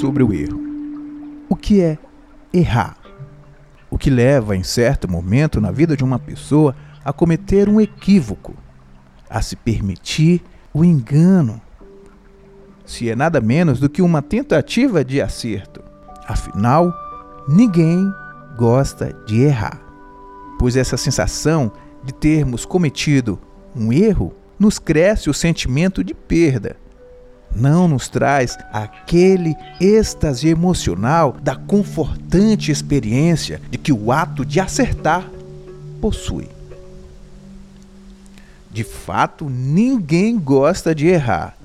sobre o erro. O que é errar? O que leva, em certo momento na vida de uma pessoa, a cometer um equívoco, a se permitir o engano, se é nada menos do que uma tentativa de acerto. Afinal, ninguém gosta de errar, pois essa sensação de termos cometido um erro nos cresce o sentimento de perda. Não nos traz aquele êxtase emocional da confortante experiência de que o ato de acertar possui. De fato, ninguém gosta de errar.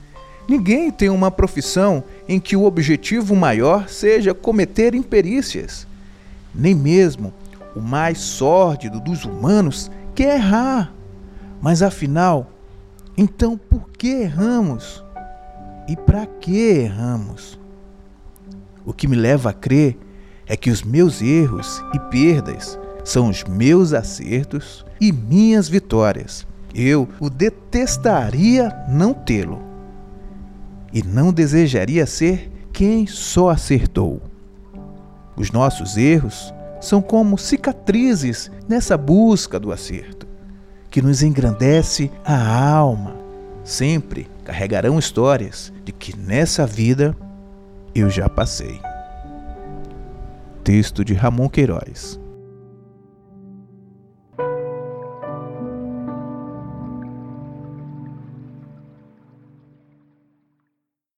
Ninguém tem uma profissão em que o objetivo maior seja cometer imperícias. Nem mesmo o mais sórdido dos humanos quer errar. Mas afinal, então por que erramos? E para que erramos? O que me leva a crer é que os meus erros e perdas são os meus acertos e minhas vitórias. Eu o detestaria não tê-lo e não desejaria ser quem só acertou. Os nossos erros são como cicatrizes nessa busca do acerto, que nos engrandece a alma. Sempre carregarão histórias de que nessa vida eu já passei. Texto de Ramon Queiroz.